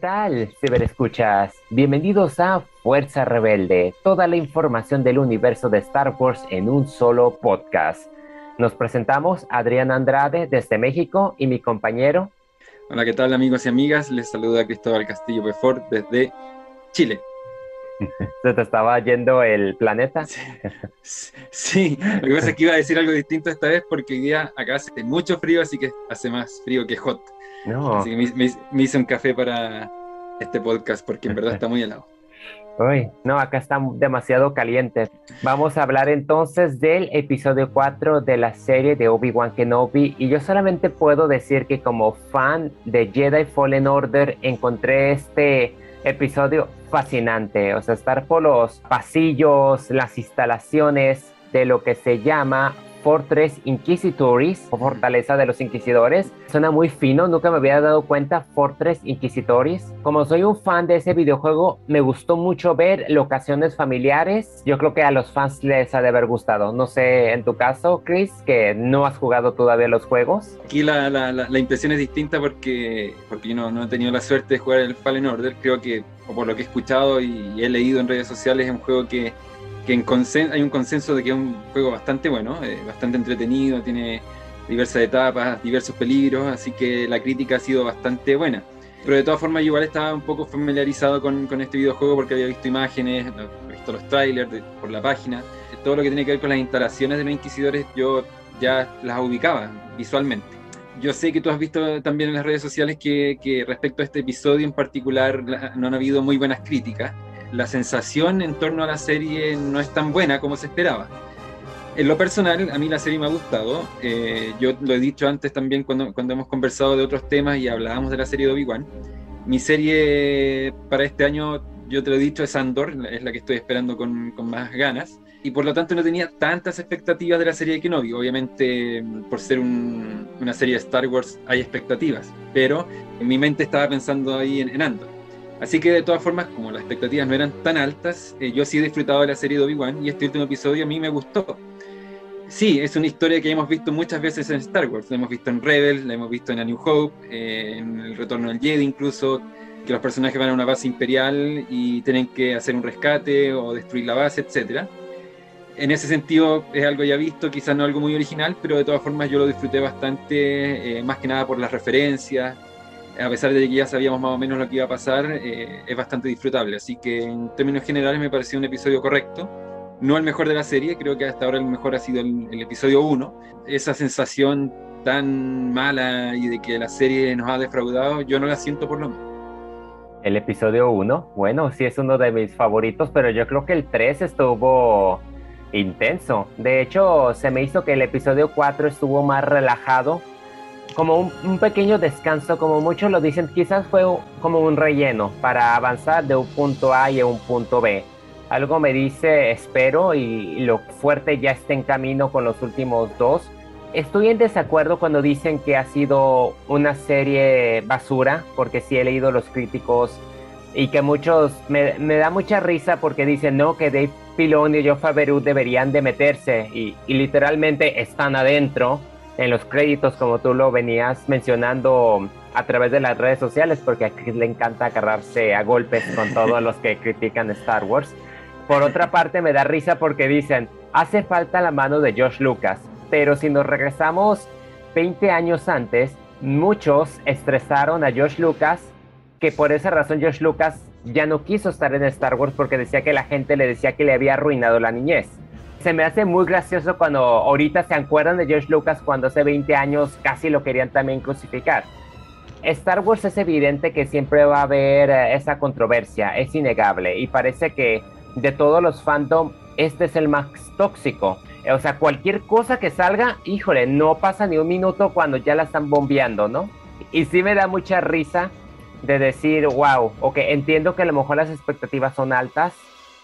tal, ciberescuchas? Bienvenidos a Fuerza Rebelde, toda la información del universo de Star Wars en un solo podcast. Nos presentamos Adrián Andrade desde México y mi compañero. Hola, ¿qué tal amigos y amigas? Les saluda Cristóbal Castillo Befort desde Chile. ¿Se te estaba yendo el planeta? Sí, lo que pasa es que iba a decir algo distinto esta vez porque hoy día acá hace mucho frío, así que hace más frío que hot. No. Así que me, hice un café para este podcast porque en verdad está muy helado. Uy, no, acá está demasiado caliente. Vamos a hablar entonces del episodio 4 de la serie de Obi-Wan Kenobi y yo solamente puedo decir que como fan de Jedi Fallen Order encontré este episodio fascinante, o sea, estar por los pasillos, las instalaciones de lo que se llama Fortress Inquisitoris, o Fortaleza de los Inquisidores. Suena muy fino, nunca me había dado cuenta Fortress Inquisitoris. Como soy un fan de ese videojuego, me gustó mucho ver locaciones familiares. Yo creo que a los fans les ha de haber gustado. No sé, en tu caso, Chris, que no has jugado todavía los juegos. Aquí la, impresión es distinta porque, porque yo no, no, he tenido la suerte de jugar el Fallen Order. Creo que, o por lo que he escuchado y he leído en redes sociales, es un juego que que hay un consenso de que es un juego bastante bueno, eh, bastante entretenido, tiene diversas etapas, diversos peligros, así que la crítica ha sido bastante buena. Pero de todas formas, igual estaba un poco familiarizado con, con este videojuego porque había visto imágenes, visto los trailers por la página. Todo lo que tiene que ver con las instalaciones de los Inquisidores, yo ya las ubicaba visualmente. Yo sé que tú has visto también en las redes sociales que, que respecto a este episodio en particular no han habido muy buenas críticas la sensación en torno a la serie no es tan buena como se esperaba. En lo personal, a mí la serie me ha gustado. Eh, yo lo he dicho antes también cuando, hemos conversado de otros temas y hablábamos de la serie de Obi-Wan. Mi serie para este año, yo te lo he dicho, es Andor, es la que estoy esperando con, con más ganas. Y por lo tanto no tenía tantas expectativas de la serie de Kenobi. Obviamente, por ser una serie de Star Wars, hay expectativas. Pero en mi mente estaba pensando ahí en, en Andor. Así que de todas formas, como las expectativas no eran tan altas, eh, yo sí he disfrutado de la serie de Obi-Wan y este último episodio a mí me gustó. Sí, es una historia que hemos visto muchas veces en Star Wars. La hemos visto en Rebel, la hemos visto en A New Hope, eh, en El Retorno del Jedi incluso, que los personajes van a una base imperial y tienen que hacer un rescate o destruir la base, etc. En ese sentido es algo ya visto, quizás no algo muy original, pero de todas formas yo lo disfruté bastante, eh, más que nada por las referencias, a pesar de que ya sabíamos más o menos lo que iba a pasar, eh, es bastante disfrutable. Así que en términos generales me pareció un episodio correcto. No el mejor de la serie, creo que hasta ahora el mejor ha sido el, episodio 1. Esa sensación tan mala y de que la serie nos ha defraudado, yo no la siento por lo menos. El episodio 1, bueno, sí es uno de mis favoritos, pero yo creo que el 3 estuvo intenso. De hecho, se me hizo que el episodio 4 estuvo más relajado como un, pequeño descanso, como muchos lo dicen, quizás fue como un relleno para avanzar de un punto A y a un punto B. Algo me dice, espero, y, lo fuerte ya está en camino con los últimos dos. Estoy en desacuerdo cuando dicen que ha sido una serie basura, porque sí he leído los críticos y que muchos me, da mucha risa porque dicen no que Dave Filoni y Joe Favreau deberían de meterse y, y literalmente están adentro en los créditos, como tú lo venías mencionando a través de las redes sociales, porque aquí le encanta agarrarse a golpes con todos los que critican Star Wars. Por otra parte, me da risa porque dicen, hace falta la mano de George Lucas, pero si nos regresamos 20 años antes, muchos estresaron a George Lucas, que por esa razón George Lucas ya no quiso estar en Star Wars porque decía que la gente le decía que le había arruinado la niñez se me hace muy gracioso cuando ahorita se acuerdan de George Lucas cuando hace 20 años casi lo querían también crucificar. Star Wars es evidente que siempre va a haber eh, esa controversia, es innegable y parece que de todos los fandom este es el más tóxico. O sea, cualquier cosa que salga, híjole, no pasa ni un minuto cuando ya la están bombeando, ¿no? Y sí me da mucha risa de decir, wow, ok, entiendo que a lo mejor las expectativas son altas,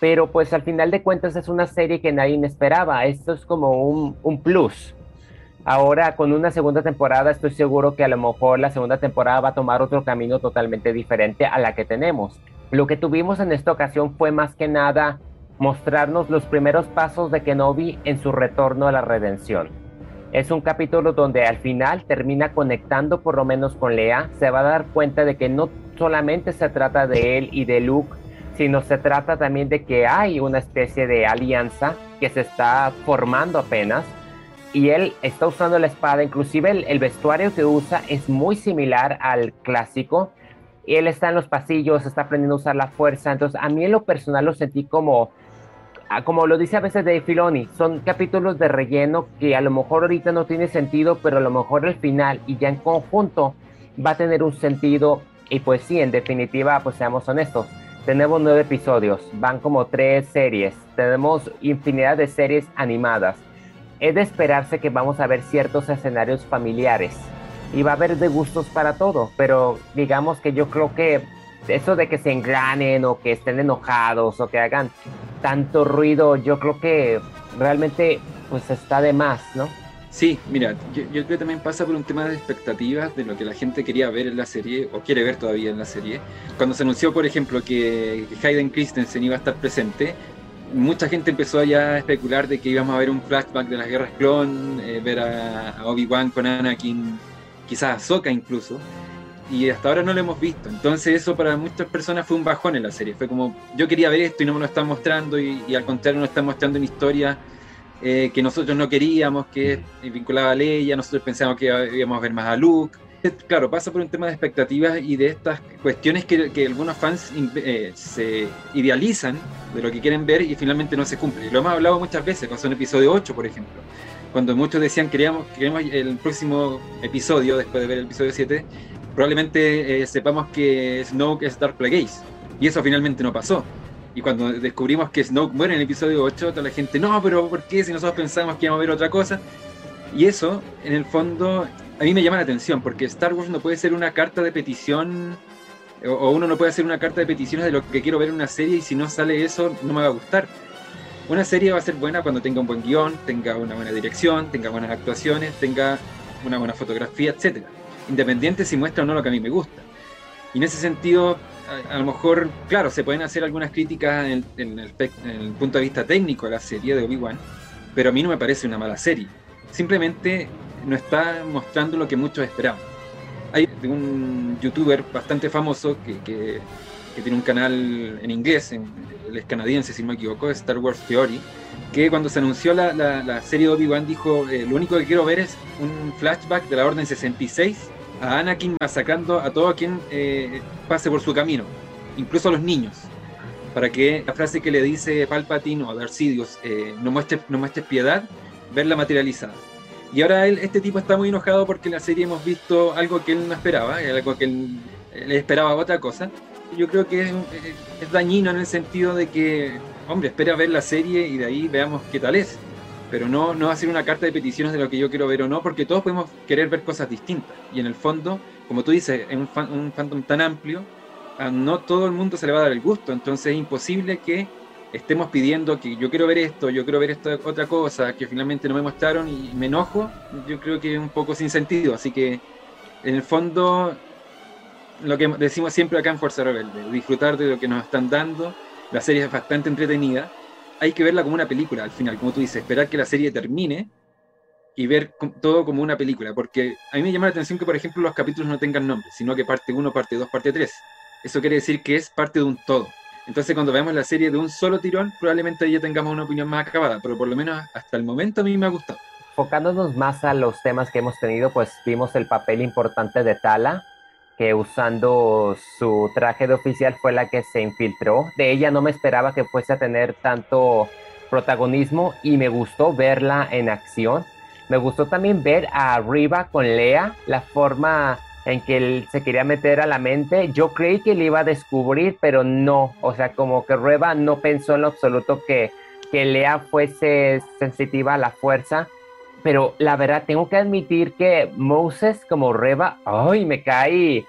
pero pues al final de cuentas es una serie que nadie esperaba. Esto es como un, un, plus. Ahora con una segunda temporada estoy seguro que a lo mejor la segunda temporada va a tomar otro camino totalmente diferente a la que tenemos. Lo que tuvimos en esta ocasión fue más que nada mostrarnos los primeros pasos de Kenobi en su retorno a la redención. Es un capítulo donde al final termina conectando por lo menos con Lea. Se va a dar cuenta de que no solamente se trata de él y de Luke, sino se trata también de que hay una especie de alianza que se está formando apenas y él está usando la espada, inclusive el, vestuario que usa es muy similar al clásico. Y él está en los pasillos, está aprendiendo a usar la fuerza, entonces a mí en lo personal lo sentí como ah, como lo dice a veces Dave Filoni, son capítulos de relleno que a lo mejor ahorita no tiene sentido, pero a lo mejor el final y ya en conjunto va a tener un sentido. Y pues sí, en definitiva, pues seamos honestos, tenemos nueve episodios, van como tres series, tenemos infinidad de series animadas. Es de esperarse que vamos a ver ciertos escenarios familiares y va a haber de gustos para todo, pero digamos que yo creo que eso de que se engranen o que estén enojados o que hagan tanto ruido, yo creo que realmente pues está de más, ¿no? Sí, mira, yo, creo que también pasa por un tema de expectativas de lo que la gente quería ver en la serie o quiere ver todavía en la serie. Cuando se anunció, por ejemplo, que Hayden Christensen iba a estar presente, mucha gente empezó ya a especular de que íbamos a ver un flashback de las guerras clon, eh, ver a, Obi-Wan con Anakin, quizás a Soka incluso, y hasta ahora no lo hemos visto. Entonces eso para muchas personas fue un bajón en la serie. Fue como, yo quería ver esto y no me lo están mostrando, y, y al contrario nos están mostrando una historia eh, que nosotros no queríamos, que vinculaba a Leia, nosotros pensábamos que íbamos a ver más a Luke. Claro, pasa por un tema de expectativas y de estas cuestiones que, que algunos fans eh, se idealizan de lo que quieren ver y finalmente no se cumple. Lo hemos hablado muchas veces, con un episodio 8, por ejemplo, cuando muchos decían queríamos, queremos el próximo episodio, después de ver el episodio 7, probablemente eh, sepamos que Snoke es Dark Plagueis. Y eso finalmente no pasó. Y cuando descubrimos que Snoke muere en el episodio 8, toda la gente, no, pero ¿por qué si nosotros pensamos que íbamos a ver otra cosa? Y eso, en el fondo, a mí me llama la atención, porque Star Wars no puede ser una carta de petición, o uno no puede hacer una carta de peticiones de lo que quiero ver en una serie y si no sale eso, no me va a gustar. Una serie va a ser buena cuando tenga un buen guion, tenga una buena dirección, tenga buenas actuaciones, tenga una buena fotografía, etc. Independiente si muestra o no lo que a mí me gusta. Y en ese sentido, a, lo mejor, claro, se pueden hacer algunas críticas en el, punto de vista técnico a la serie de Obi-Wan, pero a mí no me parece una mala serie. Simplemente no está mostrando lo que muchos esperaban. Hay un youtuber bastante famoso que, tiene un canal en inglés, en, él es canadiense si no me equivoco, Star Wars Theory, que cuando se anunció la, serie de Obi-Wan dijo, eh, lo único que quiero ver es un flashback de la Orden 66 a Anakin masacrando a todo quien eh, pase por su camino, incluso a los niños, para que la frase que le dice Palpatine o a Darth Sidious, eh, no, muestres, no muestres piedad, verla materializada. Y ahora él, este tipo está muy enojado porque en la serie hemos visto algo que él no esperaba, algo que él, le esperaba otra cosa. Yo creo que es, es dañino en el sentido de que, hombre, espera ver la serie y de ahí veamos qué tal es pero no, no ser una carta de peticiones de lo que yo quiero ver o no, porque todos podemos querer ver cosas distintas. Y en el fondo, como tú dices, en un, un fandom tan amplio, a no todo el mundo se le va a dar el gusto, entonces es imposible que estemos pidiendo que yo quiero ver esto, yo quiero ver esta otra cosa, que finalmente no me mostraron y me enojo, yo creo que es un poco sin sentido. Así que, en el fondo, lo que decimos siempre acá en Fuerza Rebelde, disfrutar de lo que nos están dando, la serie es bastante entretenida, hay que verla como una película al final, como tú dices, esperar que la serie termine y ver todo como una película, porque a mí me llama la atención que, por ejemplo, los capítulos no tengan nombre, sino que parte 1, parte 2, parte 3. Eso quiere decir que es parte de un todo. Entonces, cuando veamos la serie de un solo tirón, probablemente ya tengamos una opinión más acabada, pero por lo menos hasta el momento a mí me ha gustado. Enfocándonos más a los temas que hemos tenido, pues vimos el papel importante de Tala, que usando su traje de oficial fue la que se infiltró. De ella no me esperaba que fuese a tener tanto protagonismo y me gustó verla en acción. Me gustó también ver a Riva con Lea, la forma en que él se quería meter a la mente. Yo creí que le iba a descubrir, pero no. O sea, como que Riva no pensó en lo absoluto que, que Lea fuese sensitiva a la fuerza pero la verdad tengo que admitir que Moses como Reba, ay, me cae,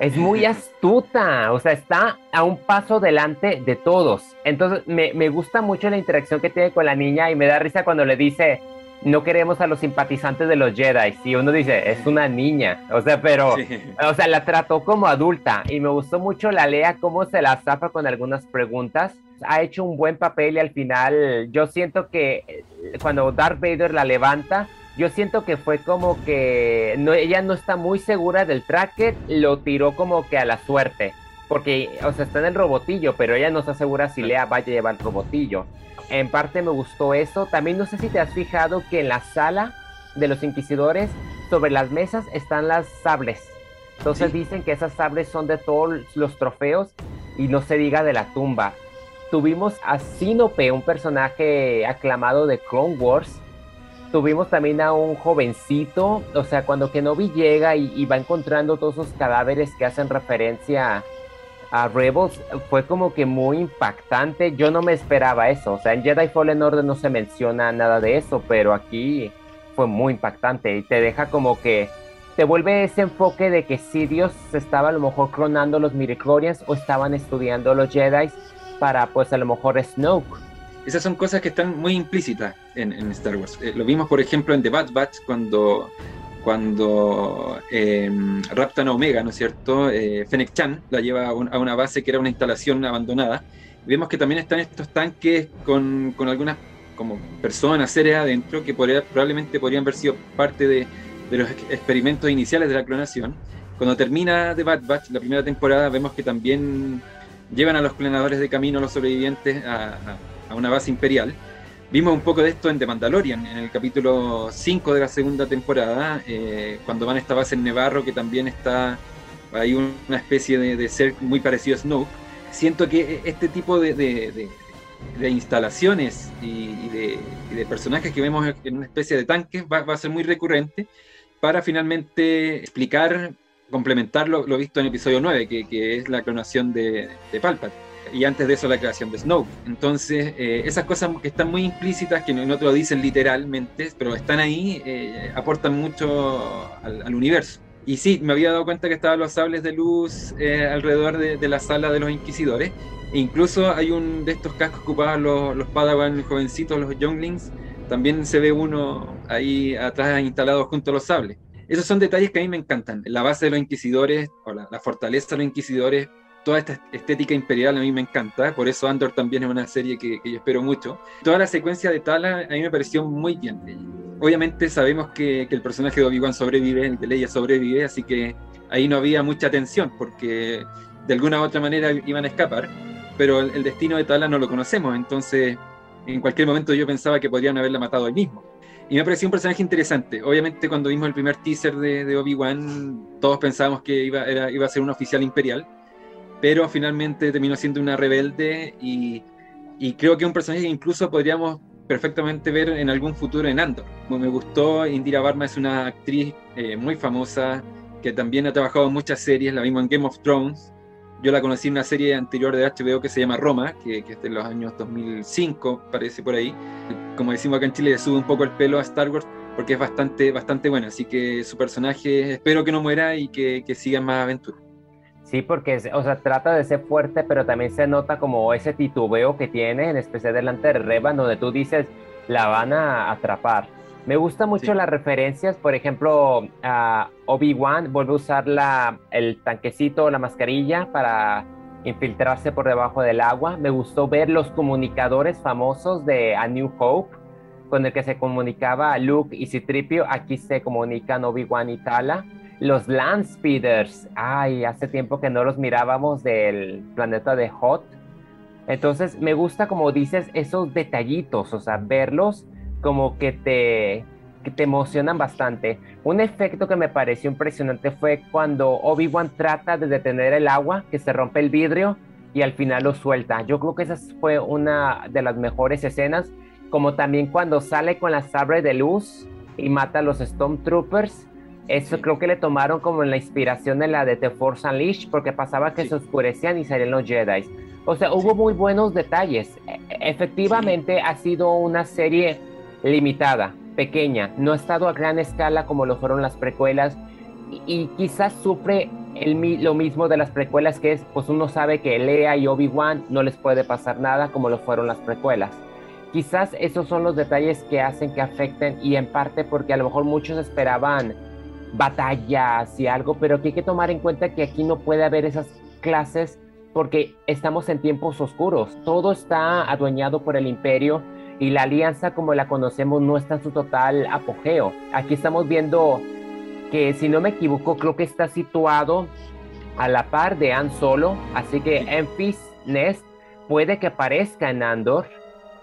es muy astuta, o sea, está a un paso delante de todos. Entonces, me, me, gusta mucho la interacción que tiene con la niña y me da risa cuando le dice, no queremos a los simpatizantes de los Jedi. Y uno dice, es una niña, o sea, pero, o sea, la trató como adulta. Y me gustó mucho la Lea cómo se la zafa con algunas preguntas ha hecho un buen papel y al final yo siento que eh, cuando Darth Vader la levanta, Yo siento que fue como que no, ella no está muy segura del tracker, lo tiró como que a la suerte. Porque, o sea, está en el robotillo, pero ella no está segura si Lea vaya a llevar el robotillo. En parte me gustó eso. También no sé si te has fijado que en la sala de los inquisidores, sobre las mesas están las sables. Entonces dicen que esas sables son de todos los trofeos y no se diga de la tumba. Tuvimos a Sinope, un personaje aclamado de Clone Wars, tuvimos también a un jovencito, o sea, cuando Kenobi llega y, va encontrando todos esos cadáveres que hacen referencia a, Rebels, fue como que muy impactante. Yo no me esperaba eso, o sea, en Jedi Fallen Order no se menciona nada de eso, pero aquí fue muy impactante y te deja como que te vuelve ese enfoque de que si Dios estaba a lo mejor clonando los midichlorians o estaban estudiando los Jedi para pues a lo mejor Snoke esas son cosas que están muy implícitas en, Star Wars. Eh, lo vimos, por ejemplo, en The Bad Batch, cuando, cuando em, raptan a Omega, ¿no es cierto? Eh, Fennec Chan la lleva a, una base que era una instalación abandonada. vemos que también están estos tanques con, con algunas como personas, seres adentro, que probablemente podrían haber sido parte de, de, los experimentos iniciales de la clonación. Cuando termina The Bad Batch, la primera temporada, vemos que también llevan a los clonadores de camino, a los sobrevivientes, a una base imperial. Vimos un poco de esto en The Mandalorian, en el capítulo 5 de la segunda temporada, eh, cuando van a esta base en Nevarro, que también está hay una especie de, ser muy parecido a Snoke. Siento que este tipo de, de, instalaciones y, de, personajes que vemos en una especie de tanques va, a ser muy recurrente para finalmente explicar, complementar lo, visto en episodio 9, que, que es la clonación de, Palpatine y antes de eso la creación de Snoke. Entonces, eh, esas cosas que están muy implícitas, que no, te lo dicen literalmente, pero están ahí, eh, aportan mucho al, universo. Y sí, me había dado cuenta que estaban los sables de luz eh, alrededor de, la sala de los inquisidores. E incluso hay un de estos cascos ocupados los, los Padawan jovencitos, los Younglings. También se ve uno ahí atrás instalado junto a los sables. Esos son detalles que a mí me encantan. La base de los inquisidores, o la, fortaleza de los inquisidores, toda esta estética imperial a mí me encanta, por eso Andor también es una serie que, yo espero mucho. Toda la secuencia de Tala a mí me pareció muy bien. Obviamente sabemos que, el personaje de Obi-Wan sobrevive, el de Leia sobrevive, así que ahí no había mucha tensión, porque de alguna u otra manera iban a escapar, pero el, destino de Tala no lo conocemos, entonces en cualquier momento yo pensaba que podrían haberla matado ahí mismo. Y me pareció un personaje interesante. Obviamente cuando vimos el primer teaser de, Obi-Wan, todos pensábamos que iba, era, iba a ser un oficial imperial, pero finalmente terminó siendo una rebelde y, creo que un personaje que incluso podríamos perfectamente ver en algún futuro en Andor. Me gustó, Indira Varma es una actriz eh, muy famosa que también ha trabajado en muchas series, la vimos en Game of Thrones. Yo la conocí en una serie anterior de HBO que se llama Roma, que, que es de los años 2005, parece por ahí. Como decimos acá en Chile, le sube un poco el pelo a Star Wars porque es bastante, bastante buena. Así que su personaje espero que no muera y que, que siga más aventuras. Sí, porque, o sea, trata de ser fuerte, pero también se nota como ese titubeo que tiene, en especial delante de Revan, donde tú dices, la van a atrapar. Me gusta mucho las referencias, por ejemplo, a Obi-Wan vuelve a usar la, el tanquecito, la mascarilla para infiltrarse por debajo del agua. Me gustó ver los comunicadores famosos de A New Hope, con el que se comunicaba Luke y Citripio. Aquí se comunican Obi-Wan y Tala los Land Speeders, ay, hace tiempo que no los mirábamos del planeta de Hot. Entonces me gusta, como dices, esos detallitos, o sea, verlos como que te, que te emocionan bastante. Un efecto que me pareció impresionante fue cuando Obi-Wan trata de detener el agua, que se rompe el vidrio y al final lo suelta. Yo creo que esa fue una de las mejores escenas, como también cuando sale con la sabre de luz y mata a los Stormtroopers eso creo que le tomaron como la inspiración de la de The Force Unleashed, porque pasaba que se oscurecían y salían los Jedi. O sea, hubo muy buenos detalles. E, efectivamente, ha sido una serie limitada, pequeña. No ha estado a gran escala como lo fueron las precuelas. Y, quizás sufre el, lo mismo de las precuelas, que es, pues uno sabe que Lea y Obi-Wan no les puede pasar nada como lo fueron las precuelas. Quizás esos son los detalles que hacen que afecten y en parte porque a lo mejor muchos esperaban batallas y algo, pero que hay que tomar en cuenta que aquí no puede haber esas clases porque estamos en tiempos oscuros. Todo está adueñado por el imperio y la alianza como la conocemos no está en su total apogeo. Aquí estamos viendo que si no me equivoco creo que está situado a la par de Han Solo, así que Enfys Nest puede que aparezca en Andor,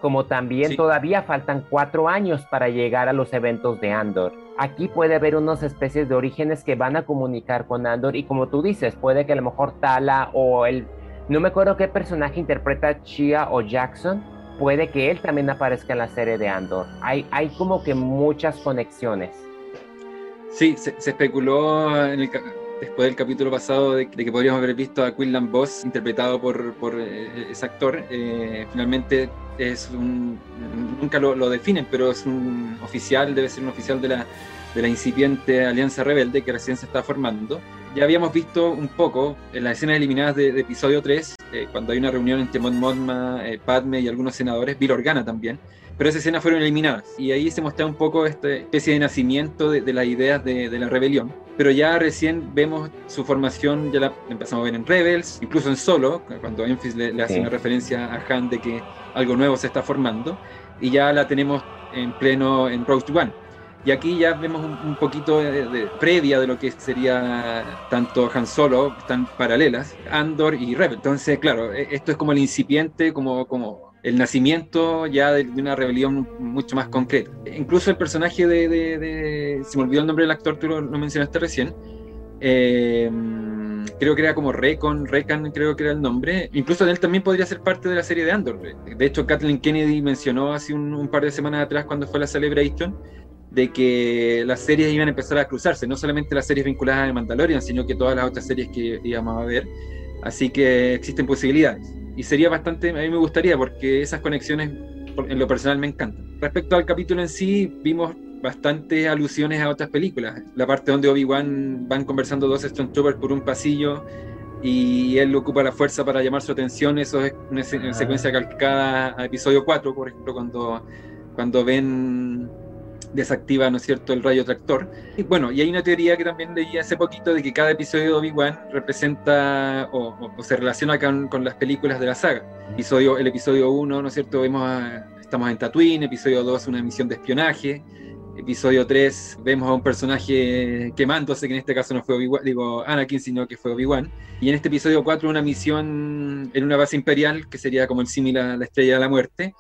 como también todavía faltan cuatro años para llegar a los eventos de Andor. Aquí puede haber unas especies de orígenes que van a comunicar con Andor y como tú dices, puede que a lo mejor Tala o el... No me acuerdo qué personaje interpreta Chia o Jackson, puede que él también aparezca en la serie de Andor. Hay, hay como que muchas conexiones. Sí, se, especuló después del capítulo pasado de, que podríamos haber visto a Quinlan Boss interpretado por, por eh, ese actor. Eh, finalmente es un, nunca lo, lo, definen, pero es un oficial, debe ser un oficial de la, de la incipiente Alianza Rebelde que recién se está formando. Ya habíamos visto un poco en las escenas eliminadas de, episodio 3, eh, cuando hay una reunión entre Mon Mothma, Padme y algunos senadores, Bill Organa también, pero esas escenas fueron eliminadas y ahí se mostraba un poco esta especie de nacimiento de, las ideas de, la rebelión. Pero ya recién vemos su formación, ya la empezamos a ver en Rebels, incluso en Solo, cuando Enfys le, hace una referencia a Han de que algo nuevo se está formando, y ya la tenemos en pleno en Rogue One. Y aquí ya vemos un, poquito de, previa de lo que sería tanto Han Solo, están paralelas, Andor y Rebel. Entonces, claro, e, esto es como el incipiente, como, como el nacimiento ya de, una rebelión mucho más concreta. Incluso el personaje de, de, se me olvidó el nombre del actor, tú lo, mencionaste recién, eh, creo que era como Recon, Recan creo que era el nombre, incluso él también podría ser parte de la serie de Andor. De hecho, Kathleen Kennedy mencionó hace un, par de semanas atrás cuando fue la Celebration, de que las series iban a empezar a cruzarse, no solamente las series vinculadas a Mandalorian, sino que todas las otras series que íbamos a ver. Así que existen posibilidades y sería bastante, a mí me gustaría porque esas conexiones en lo personal me encantan. Respecto al capítulo en sí, vimos bastantes alusiones a otras películas. La parte donde Obi-Wan van conversando dos Stormtroopers por un pasillo y él ocupa la fuerza para llamar su atención, eso es una, ah. secuencia calcada a episodio 4, por ejemplo, cuando, cuando ven desactiva, ¿no es cierto?, el rayo tractor. Y bueno, y hay una teoría que también leí hace poquito de que cada episodio de Obi-Wan representa o, se relaciona con, las películas de la saga. Episodio, el episodio 1, ¿no es cierto?, vemos estamos en Tatooine, episodio 2 una misión de espionaje, episodio 3 vemos a un personaje quemándose, que en este caso no fue Obi-Wan, digo Anakin, sino que fue Obi-Wan. Y en este episodio 4 una misión en una base imperial, que sería como el símil a la Estrella de la Muerte,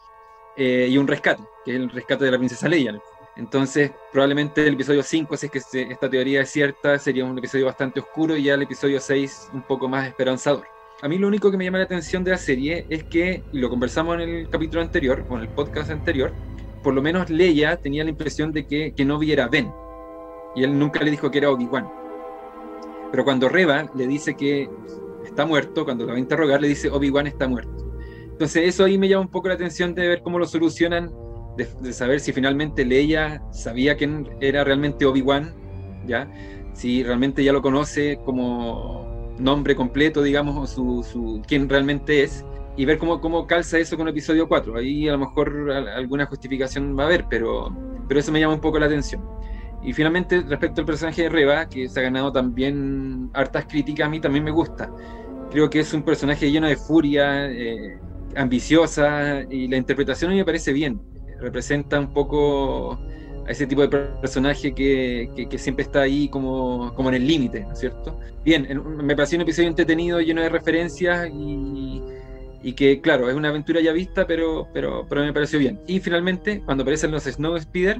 eh, y un rescate, que es el rescate de la princesa Leia. Entonces, probablemente el episodio 5, si es que esta teoría es cierta, sería un episodio bastante oscuro y ya el episodio 6 un poco más esperanzador. A mí lo único que me llama la atención de la serie es que, y lo conversamos en el capítulo anterior, o en el podcast anterior, por lo menos Leia tenía la impresión de que, que no viera Ben. Y él nunca le dijo que era Obi-Wan. Pero cuando Reba le dice que está muerto, cuando lo va a interrogar, le dice Obi-Wan está muerto. Entonces eso ahí me llama un poco la atención de ver cómo lo solucionan de, saber si finalmente Leia sabía quién era realmente Obi-Wan, ¿ya? Si realmente ya lo conoce como nombre completo, digamos, o su, su, quién realmente es, y ver cómo, cómo calza eso con episodio 4. Ahí a lo mejor alguna justificación va a haber, pero, pero eso me llama un poco la atención. Y finalmente, respecto al personaje de Reba, que se ha ganado también hartas críticas, a mí también me gusta. Creo que es un personaje lleno de furia, eh, ambiciosa, y la interpretación a mí me parece bien representa un poco a ese tipo de personaje que, siempre está ahí como, en el límite, ¿no es cierto? Bien, me pareció un episodio entretenido, lleno de referencias y, que, claro, es una aventura ya vista, pero, pero, pero me pareció bien. Y finalmente, cuando aparecen los Snow Speeder,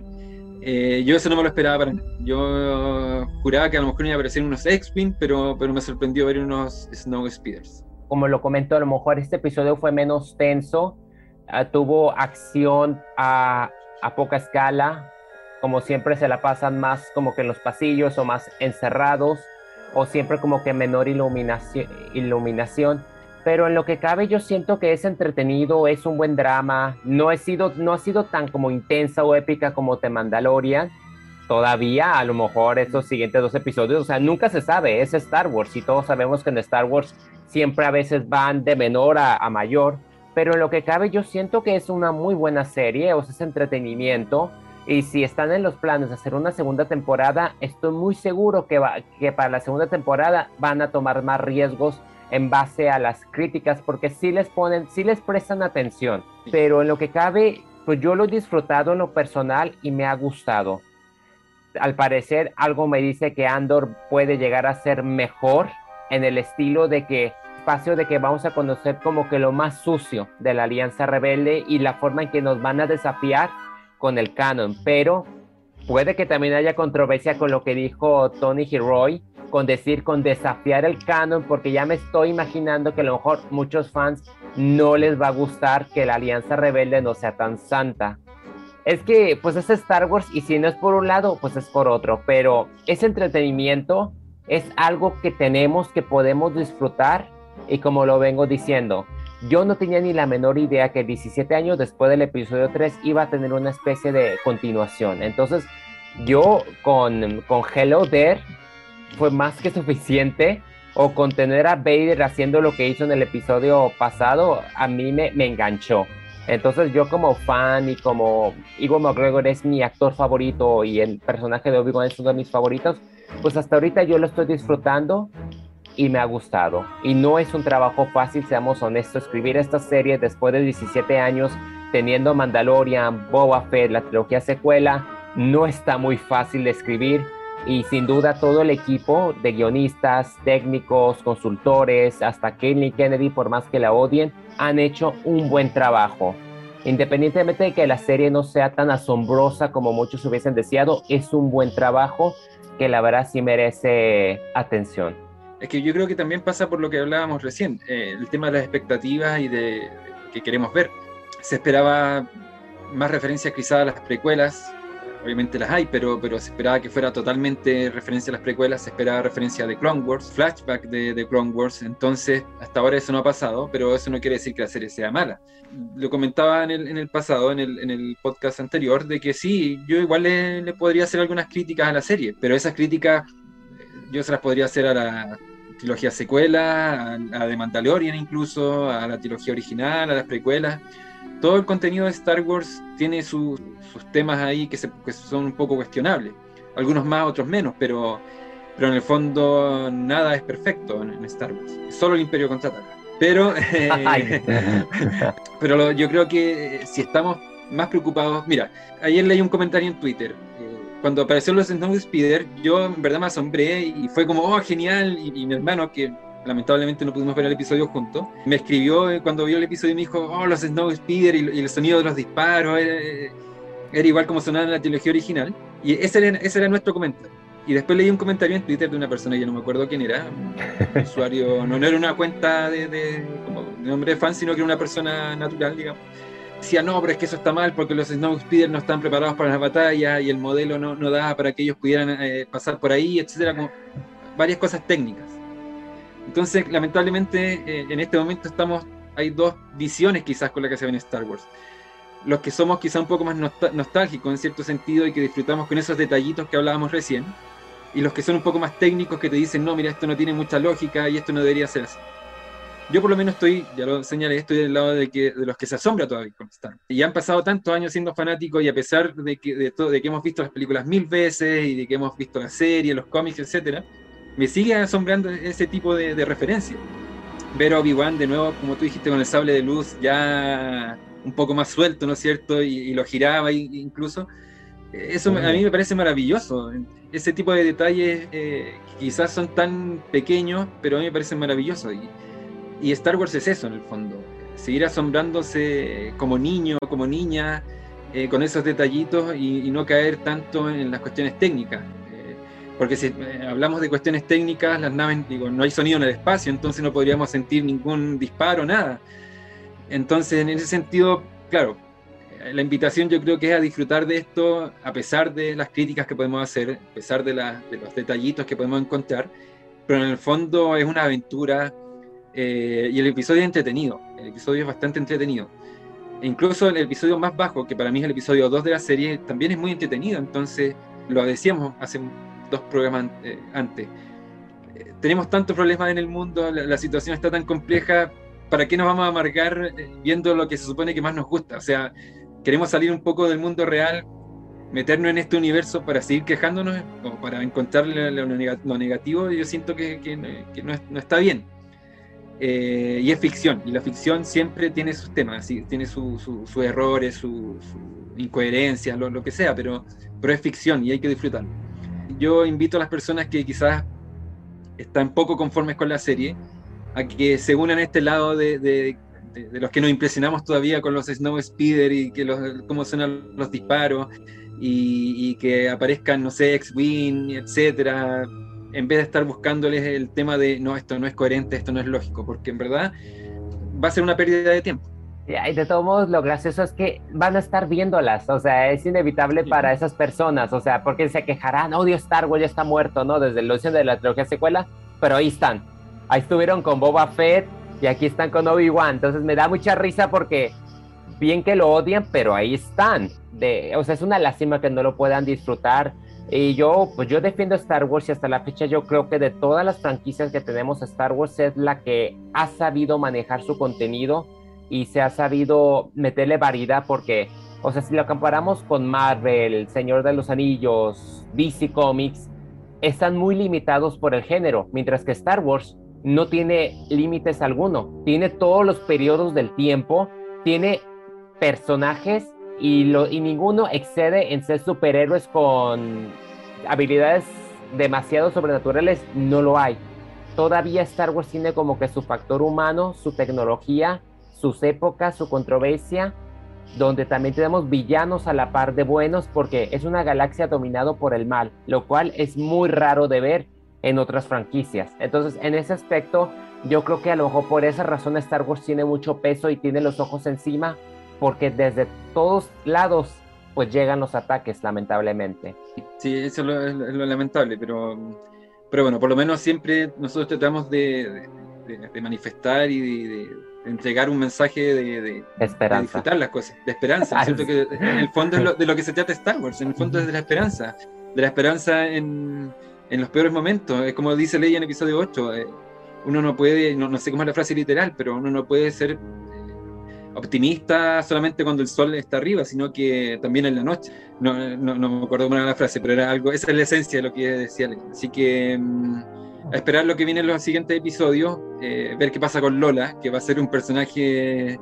eh, yo eso no me lo esperaba para nada. Yo juraba que a lo mejor iba a aparecer unos X-Wing, pero, me sorprendió ver unos Snow Speeders. Como lo comento, a lo mejor este episodio fue menos tenso tuvo acción a, poca escala, como siempre se la pasan más como que en los pasillos o más encerrados, o siempre como que menor iluminación, iluminación. Pero en lo que cabe yo siento que es entretenido, es un buen drama, no, ha sido, no ha sido tan como intensa o épica como The Mandalorian, todavía, a lo mejor estos siguientes dos episodios, o sea, nunca se sabe, es Star Wars y todos sabemos que en Star Wars siempre a veces van de menor a mayor, pero en lo que cabe yo siento que es una muy buena serie, o sea, es entretenimiento. Y si están en los planes de hacer una segunda temporada, estoy muy seguro que, va, que para la segunda temporada van a tomar más riesgos en base a las críticas, porque sí les ponen, sí les prestan atención. Pero en lo que cabe, pues yo lo he disfrutado en lo personal y me ha gustado. Al parecer algo me dice que Andor puede llegar a ser mejor en el estilo de que espacio de que vamos a conocer como que lo más sucio de la Alianza Rebelde y la forma en que nos van a desafiar con el canon, pero puede que también haya controversia con lo que dijo Tony Hiroy con decir, con desafiar el canon, porque ya me estoy imaginando que a lo mejor muchos fans no les va a gustar que la Alianza Rebelde no sea tan santa. Es que, pues es Star Wars y si no es por un lado, pues es por otro, pero ese entretenimiento es algo que tenemos, que podemos disfrutar y como lo vengo diciendo, yo no tenía ni la menor idea que 17 años después del episodio 3 iba a tener una especie de continuación. Entonces, yo con, con Hello There fue más que suficiente. O con tener a Vader haciendo lo que hizo en el episodio pasado, a mí me, me enganchó. Entonces yo como fan y como Ivo McGregor es mi actor favorito y el personaje de Obi-Wan es uno de mis favoritos, pues hasta ahorita yo lo estoy disfrutando y me ha gustado. Y no es un trabajo fácil, seamos honestos, escribir esta serie después de 17 años, teniendo Mandalorian, Boba Fett, la trilogía secuela, no está muy fácil de escribir y sin duda todo el equipo de guionistas, técnicos, consultores, hasta Kenny Kennedy, por más que la odien, han hecho un buen trabajo. Independientemente de que la serie no sea tan asombrosa como muchos hubiesen deseado, es un buen trabajo que la verdad sí merece atención. Es que yo creo que también pasa por lo que hablábamos recién, eh, el tema de las expectativas y de, que queremos ver. Se esperaba más referencias quizás a las precuelas, obviamente las hay, pero, pero se esperaba que fuera totalmente referencia a las precuelas, se esperaba referencia de Clone Wars, flashback de, de, Clone Wars, entonces hasta ahora eso no ha pasado, pero eso no quiere decir que la serie sea mala. Lo comentaba en el, en el pasado, en el, en el, podcast anterior, de que sí, yo igual le, le, podría hacer algunas críticas a la serie, pero esas críticas yo se las podría hacer a la trilogía secuela, a, a The Mandalorian incluso, a la trilogía original, a las precuelas todo el contenido de Star Wars tiene sus temas ahí que, son un poco cuestionables. Algunos más, otros menos, pero, pero en el fondo nada es perfecto en, Star Wars. Solo el Imperio contraataca. Pero, eh, pero yo creo que si estamos más preocupados. Mira, ayer leí un comentario en Twitter. Eh, cuando apareció los Snow Speeder, yo en verdad me asombré y fue como, oh, genial. y mi hermano, que lamentablemente no pudimos ver el episodio juntos, me escribió eh, cuando vio el episodio y me dijo, oh, los Snow Speeder y, el sonido de los disparos, era, igual como sonaba en la trilogía original. Y ese era, ese era nuestro comentario. Y después leí un comentario en Twitter de una persona, yo no me acuerdo quién era, un usuario, no, no era una cuenta de, de, como de nombre de fan, sino que era una persona natural, digamos. Decía, no, pero es que eso está mal porque los Snow Speeder no están preparados para las batallas y el modelo no, no da para que ellos pudieran eh, pasar por ahí, etcétera, como varias cosas técnicas. Entonces, lamentablemente, eh, en este momento estamos, hay dos visiones quizás con las que se ven Star Wars. Los que somos quizá un poco más nostálgicos en cierto sentido y que disfrutamos con esos detallitos que hablábamos recién, y los que son un poco más técnicos que te dicen, no, mira, esto no tiene mucha lógica y esto no debería ser así. Yo por lo menos estoy, ya lo señalé, estoy del lado de, que, de los que se asombra todavía con Star. Y han pasado tantos años siendo fanáticos y a pesar de que, de, todo, de que hemos visto las películas mil veces y de que hemos visto la serie, los cómics, etcétera, me sigue asombrando ese tipo de, de referencia. Ver a Obi-Wan de nuevo, como tú dijiste, con el sable de luz ya un poco más suelto, ¿no es cierto? Y, lo giraba incluso. Eso a mí me parece maravilloso. Ese tipo de detalles eh, quizás son tan pequeños, pero a mí me parecen maravillosos. Y, y, Star Wars es eso, en el fondo. Seguir asombrándose como niño, como niña, eh, con esos detallitos y, no caer tanto en las cuestiones técnicas porque si eh, hablamos de cuestiones técnicas, las naves, digo, no hay sonido en el espacio, entonces no podríamos sentir ningún disparo, nada. Entonces, en ese sentido, claro, eh, la invitación yo creo que es a disfrutar de esto, a pesar de las críticas que podemos hacer, a pesar de los detallitos que podemos encontrar, pero en el fondo es una aventura eh, y el episodio es entretenido, el episodio es bastante entretenido. E incluso el episodio más bajo, que para mí es el episodio 2 de la serie, también es muy entretenido, entonces lo decíamos hace dos programas eh, antes. Eh, tenemos tantos problemas en el mundo, la, situación está tan compleja, ¿para qué nos vamos a amargar eh, viendo lo que se supone que más nos gusta? O sea, queremos salir un poco del mundo real, meternos en este universo para seguir quejándonos o para encontrar lo, negativo, yo siento que, que, no, no, está bien. Eh, y es ficción, y la ficción siempre tiene sus temas, tiene sus errores, sus su incoherencias, lo, lo, que sea, pero, pero es ficción y hay que disfrutarlo. Yo invito a las personas que quizás están poco conformes con la serie a que se unan a este lado de, de, los que nos impresionamos todavía con los Snow Speeder y que los, cómo suenan los disparos y, y que aparezcan, no sé, X-Wing, etcétera, en vez de estar buscándoles el tema de no, esto no es coherente, esto no es lógico, porque en verdad va a ser una pérdida de tiempo. Y de todos modos, lo gracioso es que van a estar viéndolas, o sea, es inevitable para esas personas, o sea, porque se quejarán, odio Star Wars, ya está muerto, ¿no? Desde el inicio de la trilogía secuela, pero ahí están. Ahí estuvieron con Boba Fett y aquí están con Obi-Wan, entonces me da mucha risa porque bien que lo odian, pero ahí están. De, o sea, es una lástima que no lo puedan disfrutar. Y yo, pues yo defiendo Star Wars y hasta la fecha yo creo que de todas las franquicias que tenemos, Star Wars es la que ha sabido manejar su contenido y se ha sabido meterle variedad porque, o sea, si lo comparamos con Marvel, Señor de los Anillos, DC Comics, están muy limitados por el género, mientras que Star Wars no tiene límites alguno, tiene todos los periodos del tiempo, tiene personajes y, ninguno excede en ser superhéroes con habilidades demasiado sobrenaturales, no lo hay. Todavía Star Wars tiene como que su factor humano, su tecnología, sus épocas, su controversia, donde también tenemos villanos a la par de buenos porque es una galaxia dominado por el mal, lo cual es muy raro de ver en otras franquicias. Entonces, en ese aspecto, yo creo que a lo mejor por esa razón Star Wars tiene mucho peso y tiene los ojos encima porque desde todos lados pues llegan los ataques, lamentablemente. Sí, eso es lo, lamentable, pero, pero bueno, por lo menos siempre nosotros tratamos de, manifestar y de, entregar un mensaje de, esperanza. disfrutar las cosas, de esperanza. que en el fondo es de lo que se trata Star Wars, en el fondo es de la esperanza, de la esperanza en, en los peores momentos. Es como dice Leia en episodio 8, eh, uno no puede, no, no sé cómo es la frase literal, pero uno no puede ser optimista solamente cuando el sol está arriba, sino que también en la noche. No, no, no me acuerdo cómo la frase, pero era algo, esa es la esencia de lo que decía. Así que mm, a esperar lo que viene en los siguientes episodios, eh, ver qué pasa con Lola, que va a ser un personaje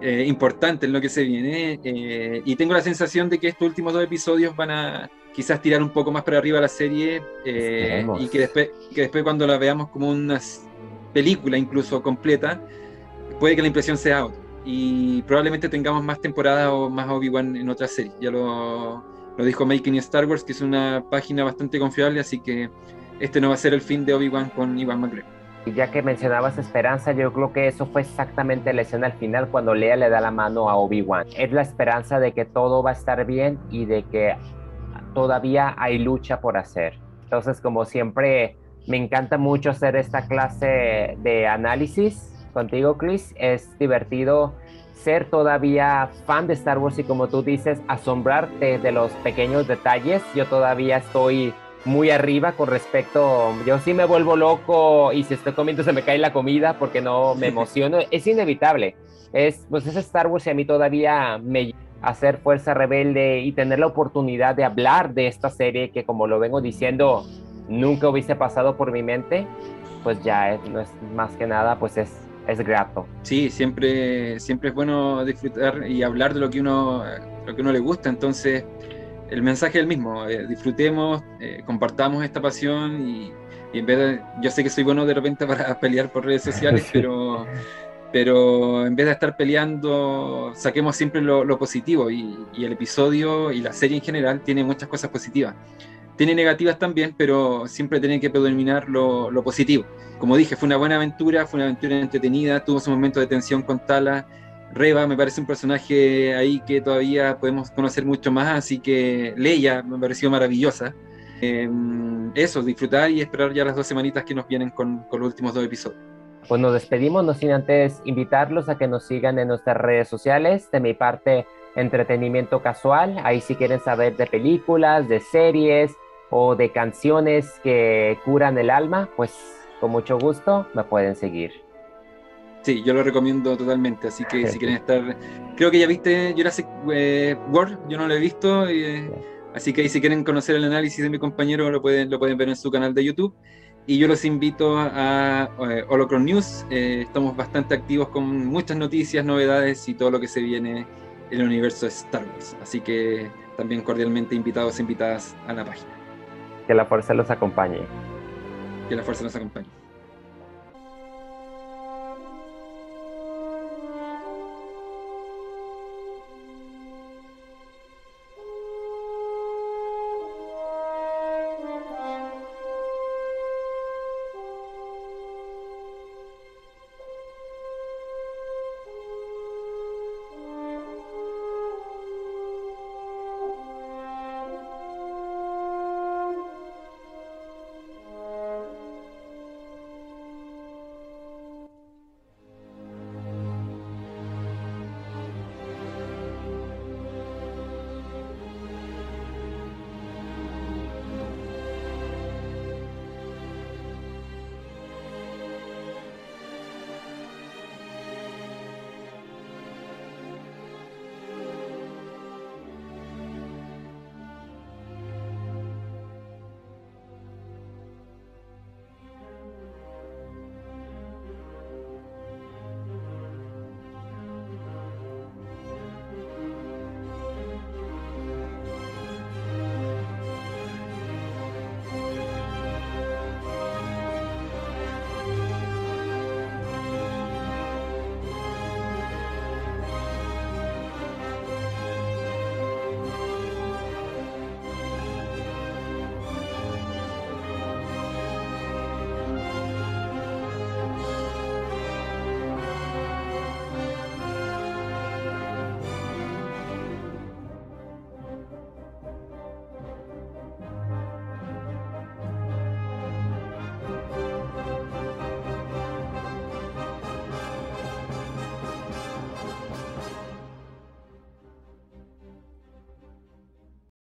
eh, importante en lo que se viene. Eh, y tengo la sensación de que estos últimos dos episodios van a quizás tirar un poco más para arriba la serie y que después, que después cuando la veamos como una película incluso completa, puede que la impresión sea otra y probablemente tengamos más temporadas o más Obi-Wan en otra serie. Ya lo, lo dijo Making Star Wars, que es una página bastante confiable, así que este no va a ser el fin de Obi-Wan con Iwan McGregor. Y ya que mencionabas esperanza, yo creo que eso fue exactamente la escena al final cuando Lea le da la mano a Obi-Wan. Es la esperanza de que todo va a estar bien y de que todavía hay lucha por hacer. Entonces, como siempre, me encanta mucho hacer esta clase de análisis contigo, Chris. Es divertido ser todavía fan de Star Wars y como tú dices, asombrarte de los pequeños detalles. Yo todavía estoy muy arriba con respecto, yo sí me vuelvo loco y si estoy comiendo se me cae la comida porque no me emociono. es inevitable. Es, pues es Star Wars y a mí todavía me hacer fuerza rebelde y tener la oportunidad de hablar de esta serie que como lo vengo diciendo nunca hubiese pasado por mi mente pues ya no es más que nada pues es es grato. Sí, siempre, siempre es bueno disfrutar y hablar de lo que uno, lo que uno le gusta. Entonces, el mensaje es el mismo: eh, disfrutemos, eh, compartamos esta pasión y, en vez de, yo sé que soy bueno de repente para pelear por redes sociales, pero, pero en vez de estar peleando, saquemos siempre lo, positivo y, y el episodio y la serie en general tiene muchas cosas positivas tiene negativas también, pero siempre tiene que predominar lo, lo, positivo. Como dije, fue una buena aventura, fue una aventura entretenida, tuvo su momento de tensión con Tala. Reba me parece un personaje ahí que todavía podemos conocer mucho más, así que Leia me pareció maravillosa. Em, eso, disfrutar y esperar ya las dos semanitas que nos vienen con, con los últimos dos episodios. Pues nos despedimos, no sin antes invitarlos a que nos sigan en nuestras redes sociales. De mi parte, entretenimiento casual. Ahí si quieren saber de películas, de series, o de canciones que curan el alma, pues con mucho gusto me pueden seguir. Sí, yo lo recomiendo totalmente, así que si quieren estar, creo que ya viste Jurassic eh, World, yo no lo he visto, así que si quieren conocer el análisis de mi compañero lo pueden, lo pueden ver en su canal de YouTube. Y yo los invito a, eh, Holocron News, eh, estamos bastante activos con muchas noticias, novedades y todo lo que se viene en el universo de Star Wars, así que también cordialmente invitados e invitadas a la página. Que la fuerza los acompañe. Que la fuerza los acompañe.